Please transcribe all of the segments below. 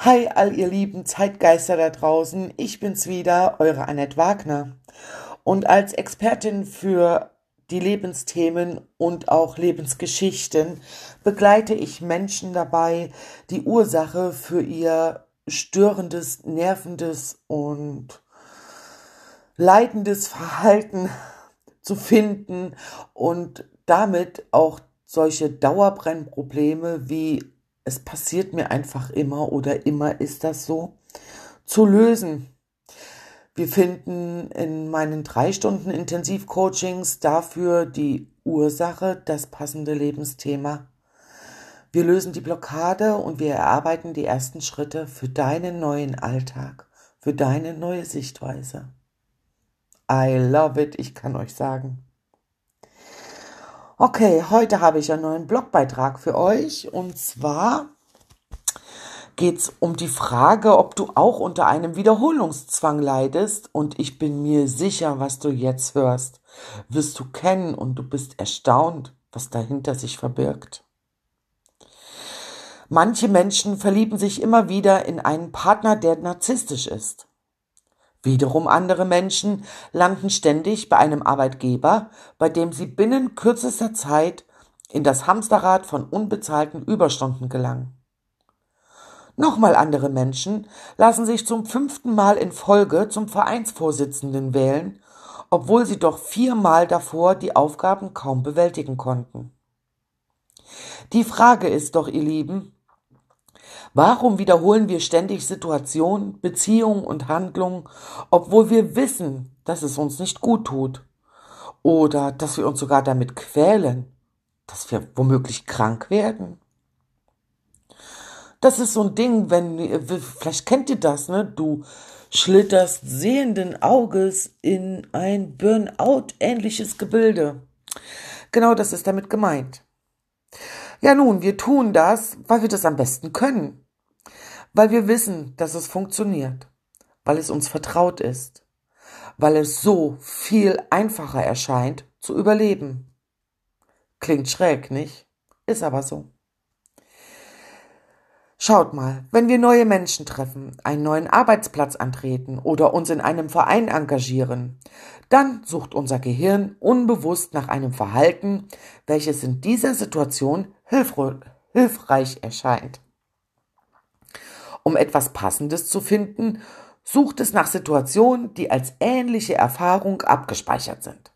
Hi, all ihr lieben Zeitgeister da draußen. Ich bin's wieder, eure Annette Wagner. Und als Expertin für die Lebensthemen und auch Lebensgeschichten begleite ich Menschen dabei, die Ursache für ihr störendes, nervendes und leidendes Verhalten zu finden und damit auch solche Dauerbrennprobleme wie es passiert mir einfach immer oder immer ist das so, zu lösen. Wir finden in meinen drei Stunden Intensivcoachings dafür die Ursache, das passende Lebensthema. Wir lösen die Blockade und wir erarbeiten die ersten Schritte für deinen neuen Alltag, für deine neue Sichtweise. I love it, ich kann euch sagen. Okay, heute habe ich einen neuen Blogbeitrag für euch und zwar geht es um die Frage, ob du auch unter einem Wiederholungszwang leidest und ich bin mir sicher, was du jetzt hörst, wirst du kennen und du bist erstaunt, was dahinter sich verbirgt. Manche Menschen verlieben sich immer wieder in einen Partner, der narzisstisch ist. Wiederum andere Menschen landen ständig bei einem Arbeitgeber, bei dem sie binnen kürzester Zeit in das Hamsterrad von unbezahlten Überstunden gelangen. Nochmal andere Menschen lassen sich zum fünften Mal in Folge zum Vereinsvorsitzenden wählen, obwohl sie doch viermal davor die Aufgaben kaum bewältigen konnten. Die Frage ist doch, ihr Lieben, Warum wiederholen wir ständig Situationen, Beziehungen und Handlungen, obwohl wir wissen, dass es uns nicht gut tut? Oder dass wir uns sogar damit quälen, dass wir womöglich krank werden? Das ist so ein Ding, wenn, vielleicht kennt ihr das, ne? Du schlitterst sehenden Auges in ein Burnout-ähnliches Gebilde. Genau das ist damit gemeint. Ja nun, wir tun das, weil wir das am besten können. Weil wir wissen, dass es funktioniert. Weil es uns vertraut ist. Weil es so viel einfacher erscheint zu überleben. Klingt schräg, nicht? Ist aber so. Schaut mal, wenn wir neue Menschen treffen, einen neuen Arbeitsplatz antreten oder uns in einem Verein engagieren, dann sucht unser Gehirn unbewusst nach einem Verhalten, welches in dieser Situation hilfreich erscheint. Um etwas Passendes zu finden, sucht es nach Situationen, die als ähnliche Erfahrung abgespeichert sind.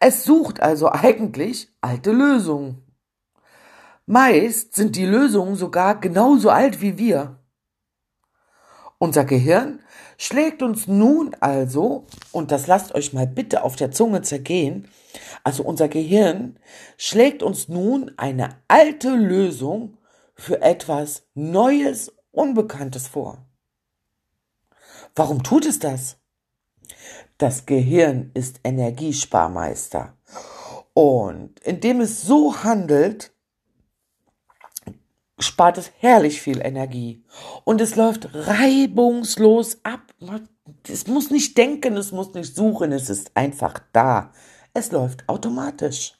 Es sucht also eigentlich alte Lösungen. Meist sind die Lösungen sogar genauso alt wie wir. Unser Gehirn schlägt uns nun also, und das lasst euch mal bitte auf der Zunge zergehen, also unser Gehirn schlägt uns nun eine alte Lösung für etwas Neues, Unbekanntes vor. Warum tut es das? Das Gehirn ist Energiesparmeister. Und indem es so handelt, spart es herrlich viel Energie. Und es läuft reibungslos ab. Es muss nicht denken, es muss nicht suchen, es ist einfach da. Es läuft automatisch.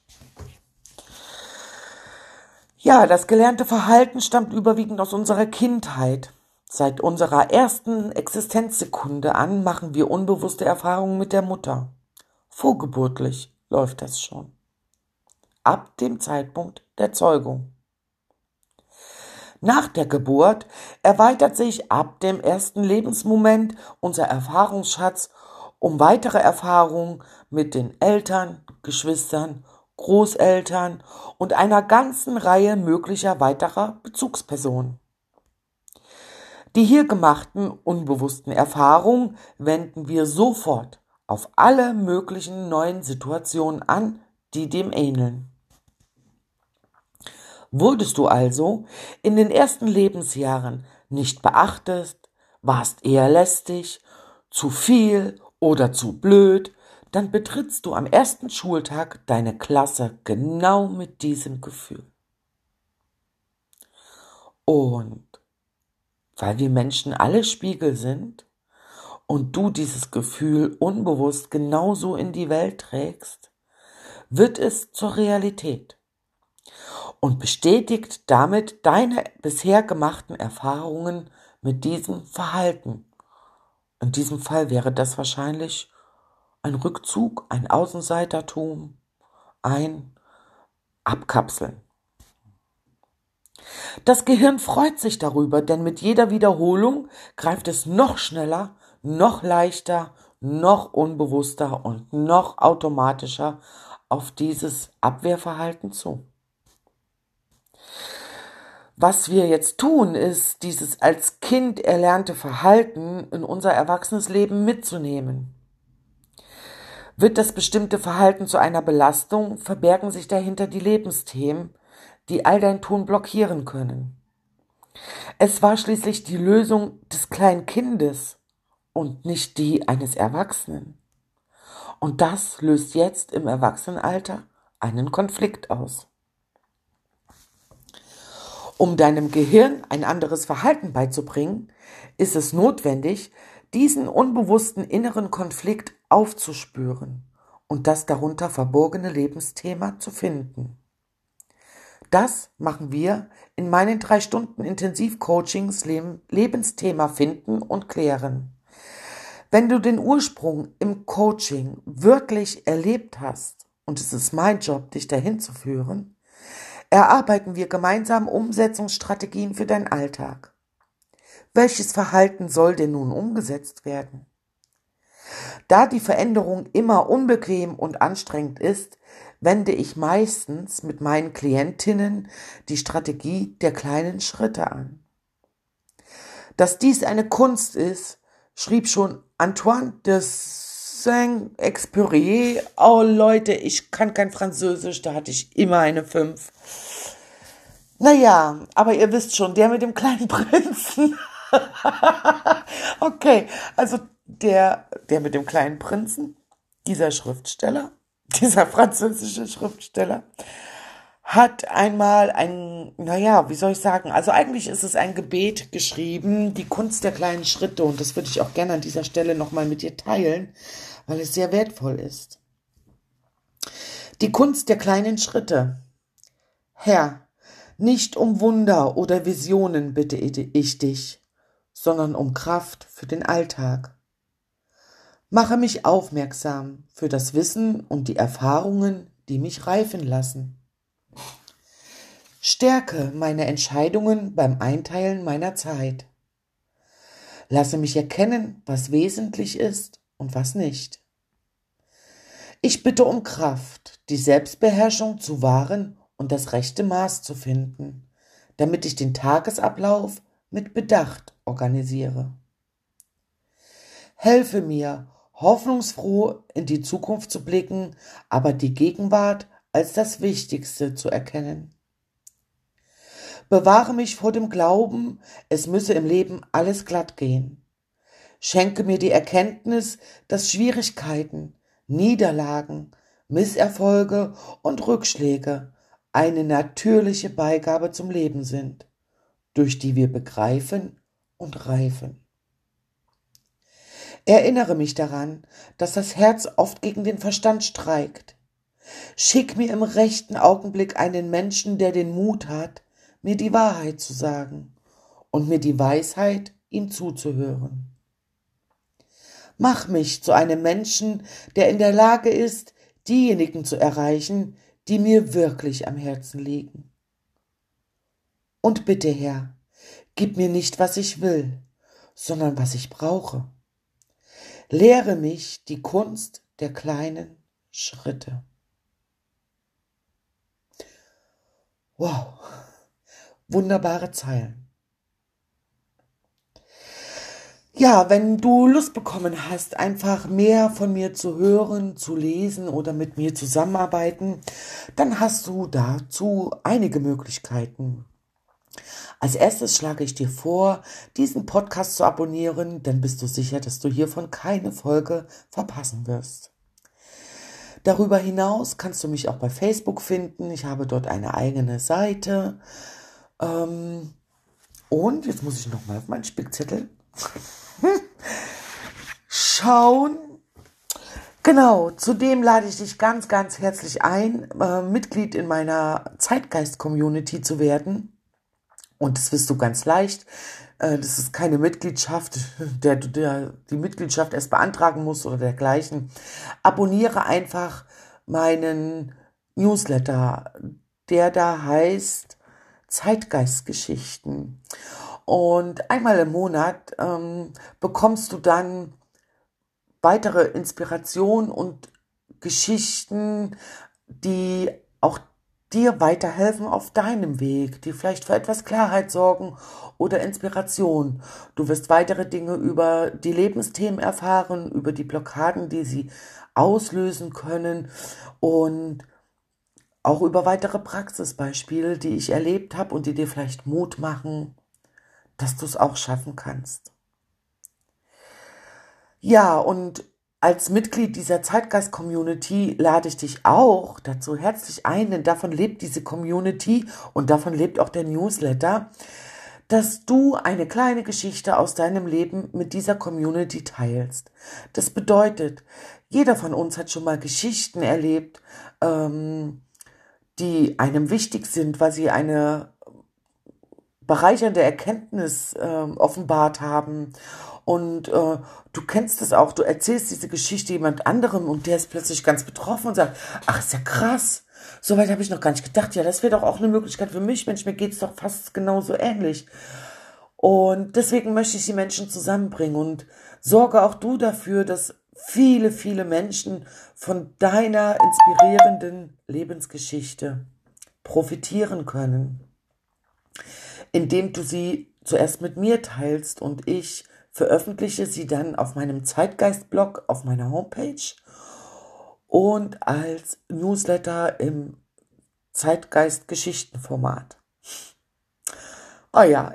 Ja, das gelernte Verhalten stammt überwiegend aus unserer Kindheit. Seit unserer ersten Existenzsekunde an machen wir unbewusste Erfahrungen mit der Mutter. Vorgeburtlich läuft das schon. Ab dem Zeitpunkt der Zeugung. Nach der Geburt erweitert sich ab dem ersten Lebensmoment unser Erfahrungsschatz um weitere Erfahrungen mit den Eltern, Geschwistern, Großeltern und einer ganzen Reihe möglicher weiterer Bezugspersonen. Die hier gemachten unbewussten Erfahrungen wenden wir sofort auf alle möglichen neuen Situationen an, die dem ähneln. Wurdest du also in den ersten Lebensjahren nicht beachtet, warst eher lästig, zu viel oder zu blöd, dann betrittst du am ersten Schultag deine Klasse genau mit diesem Gefühl. Und weil wir Menschen alle Spiegel sind und du dieses Gefühl unbewusst genauso in die Welt trägst, wird es zur Realität. Und bestätigt damit deine bisher gemachten Erfahrungen mit diesem Verhalten. In diesem Fall wäre das wahrscheinlich ein Rückzug, ein Außenseitertum, ein Abkapseln. Das Gehirn freut sich darüber, denn mit jeder Wiederholung greift es noch schneller, noch leichter, noch unbewusster und noch automatischer auf dieses Abwehrverhalten zu. Was wir jetzt tun, ist, dieses als Kind erlernte Verhalten in unser erwachsenes Leben mitzunehmen. Wird das bestimmte Verhalten zu einer Belastung, verbergen sich dahinter die Lebensthemen, die all dein Tun blockieren können. Es war schließlich die Lösung des kleinen Kindes und nicht die eines Erwachsenen. Und das löst jetzt im Erwachsenenalter einen Konflikt aus. Um deinem Gehirn ein anderes Verhalten beizubringen, ist es notwendig, diesen unbewussten inneren Konflikt aufzuspüren und das darunter verborgene Lebensthema zu finden. Das machen wir in meinen drei Stunden Intensivcoachings Lebensthema finden und klären. Wenn du den Ursprung im Coaching wirklich erlebt hast, und es ist mein Job, dich dahin zu führen, erarbeiten wir gemeinsam Umsetzungsstrategien für deinen Alltag. Welches Verhalten soll denn nun umgesetzt werden? Da die Veränderung immer unbequem und anstrengend ist, wende ich meistens mit meinen Klientinnen die Strategie der kleinen Schritte an. Dass dies eine Kunst ist, schrieb schon Antoine de Saint-Exupéry. Oh Leute, ich kann kein Französisch, da hatte ich immer eine 5. Naja, aber ihr wisst schon, der mit dem kleinen Prinzen. okay, also der, der mit dem kleinen Prinzen, dieser Schriftsteller, dieser französische Schriftsteller, hat einmal ein, naja, wie soll ich sagen, also eigentlich ist es ein Gebet geschrieben, die Kunst der kleinen Schritte, und das würde ich auch gerne an dieser Stelle nochmal mit dir teilen, weil es sehr wertvoll ist. Die Kunst der kleinen Schritte. Herr, nicht um Wunder oder Visionen bitte ich dich, sondern um Kraft für den Alltag. Mache mich aufmerksam für das Wissen und die Erfahrungen, die mich reifen lassen. Stärke meine Entscheidungen beim Einteilen meiner Zeit. Lasse mich erkennen, was wesentlich ist und was nicht. Ich bitte um Kraft, die Selbstbeherrschung zu wahren und das rechte Maß zu finden, damit ich den Tagesablauf mit Bedacht organisiere. Helfe mir, hoffnungsfroh in die Zukunft zu blicken, aber die Gegenwart als das Wichtigste zu erkennen. Bewahre mich vor dem Glauben, es müsse im Leben alles glatt gehen. Schenke mir die Erkenntnis, dass Schwierigkeiten, Niederlagen, Misserfolge und Rückschläge eine natürliche Beigabe zum Leben sind, durch die wir begreifen und reifen. Erinnere mich daran, dass das Herz oft gegen den Verstand streikt. Schick mir im rechten Augenblick einen Menschen, der den Mut hat, mir die Wahrheit zu sagen und mir die Weisheit, ihm zuzuhören. Mach mich zu einem Menschen, der in der Lage ist, diejenigen zu erreichen, die mir wirklich am Herzen liegen. Und bitte, Herr, gib mir nicht, was ich will, sondern was ich brauche. Lehre mich die Kunst der kleinen Schritte. Wow, wunderbare Zeilen. Ja, wenn du Lust bekommen hast, einfach mehr von mir zu hören, zu lesen oder mit mir zusammenarbeiten, dann hast du dazu einige Möglichkeiten. Als erstes schlage ich dir vor, diesen Podcast zu abonnieren, dann bist du sicher, dass du hiervon keine Folge verpassen wirst. Darüber hinaus kannst du mich auch bei Facebook finden. Ich habe dort eine eigene Seite. Ähm, und jetzt muss ich nochmal auf meinen Spickzettel schauen. Genau, zudem lade ich dich ganz, ganz herzlich ein, äh, Mitglied in meiner Zeitgeist-Community zu werden. Und das wirst du ganz leicht. Äh, das ist keine Mitgliedschaft, der du die Mitgliedschaft erst beantragen musst oder dergleichen. Abonniere einfach meinen Newsletter, der da heißt Zeitgeistgeschichten. Und einmal im Monat ähm, bekommst du dann weitere Inspiration und Geschichten, die auch dir weiterhelfen auf deinem Weg, die vielleicht für etwas Klarheit sorgen oder Inspiration. Du wirst weitere Dinge über die Lebensthemen erfahren, über die Blockaden, die sie auslösen können und auch über weitere Praxisbeispiele, die ich erlebt habe und die dir vielleicht Mut machen, dass du es auch schaffen kannst. Ja, und als Mitglied dieser Zeitgeist-Community lade ich dich auch dazu herzlich ein, denn davon lebt diese Community und davon lebt auch der Newsletter, dass du eine kleine Geschichte aus deinem Leben mit dieser Community teilst. Das bedeutet, jeder von uns hat schon mal Geschichten erlebt, ähm, die einem wichtig sind, weil sie eine bereichernde Erkenntnis äh, offenbart haben. Und äh, du kennst es auch, du erzählst diese Geschichte jemand anderem und der ist plötzlich ganz betroffen und sagt, ach, ist ja krass. Soweit habe ich noch gar nicht gedacht. Ja, das wäre doch auch eine Möglichkeit für mich. Mensch, mir geht's doch fast genauso ähnlich. Und deswegen möchte ich die Menschen zusammenbringen und sorge auch du dafür, dass viele, viele Menschen von deiner inspirierenden Lebensgeschichte profitieren können, indem du sie zuerst mit mir teilst und ich veröffentliche sie dann auf meinem Zeitgeist-Blog auf meiner Homepage und als Newsletter im Zeitgeist-Geschichtenformat. Ah ja,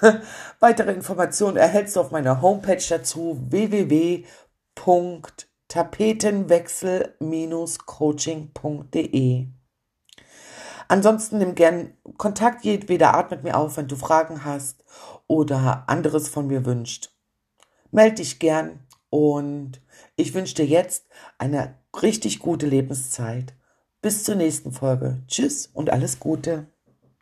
weitere Informationen erhältst du auf meiner Homepage dazu www.tapetenwechsel-coaching.de. Ansonsten nimm gern Kontakt jedweder Art mit mir auf, wenn du Fragen hast oder anderes von mir wünscht. Meld dich gern und ich wünsche dir jetzt eine richtig gute Lebenszeit. Bis zur nächsten Folge. Tschüss und alles Gute.